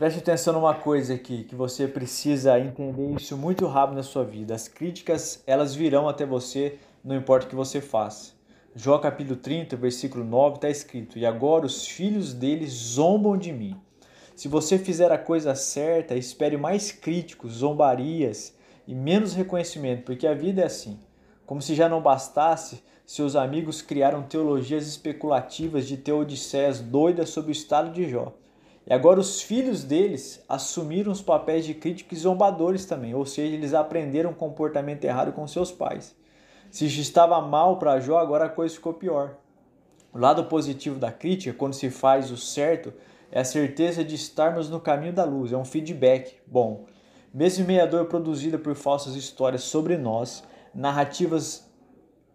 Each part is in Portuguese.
Preste atenção numa coisa aqui que você precisa entender isso muito rápido na sua vida. As críticas, elas virão até você, não importa o que você faça. Jó capítulo 30, versículo 9 está escrito: "E agora os filhos deles zombam de mim". Se você fizer a coisa certa, espere mais críticos, zombarias e menos reconhecimento, porque a vida é assim. Como se já não bastasse, seus amigos criaram teologias especulativas de teodiceias doidas sobre o estado de Jó. E agora os filhos deles assumiram os papéis de críticos e zombadores também, ou seja, eles aprenderam um comportamento errado com seus pais. Se estava mal para Jó, agora a coisa ficou pior. O lado positivo da crítica, quando se faz o certo, é a certeza de estarmos no caminho da luz, é um feedback bom. Mesmo meia-dor produzida por falsas histórias sobre nós, narrativas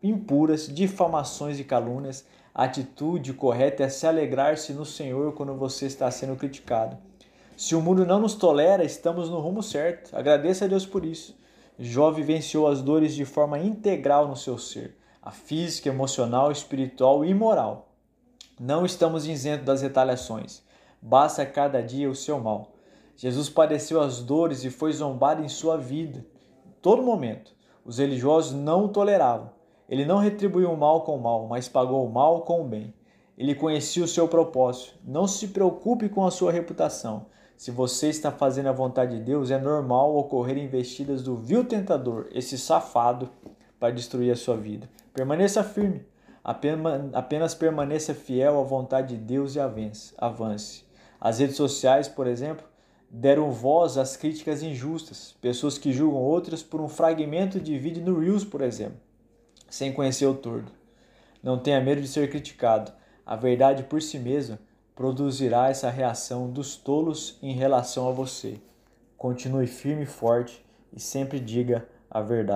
impuras, difamações e calúnias, a atitude correta é se alegrar-se no Senhor quando você está sendo criticado. Se o mundo não nos tolera, estamos no rumo certo. Agradeça a Deus por isso. Jó vivenciou as dores de forma integral no seu ser, a física, emocional, espiritual e moral. Não estamos isentos das retaliações. Basta cada dia o seu mal. Jesus padeceu as dores e foi zombado em sua vida, em todo momento. Os religiosos não o toleravam. Ele não retribuiu o mal com o mal, mas pagou o mal com o bem. Ele conhecia o seu propósito. Não se preocupe com a sua reputação. Se você está fazendo a vontade de Deus, é normal ocorrer investidas do vil tentador, esse safado, para destruir a sua vida. Permaneça firme. Apenas permaneça fiel à vontade de Deus e avance. As redes sociais, por exemplo, deram voz às críticas injustas, pessoas que julgam outras por um fragmento de vídeo no Reels, por exemplo sem conhecer o todo. Não tenha medo de ser criticado. A verdade por si mesma produzirá essa reação dos tolos em relação a você. Continue firme e forte e sempre diga a verdade.